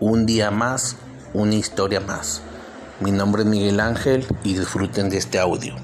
un día más, una historia más. Mi nombre es Miguel Ángel y disfruten de este audio.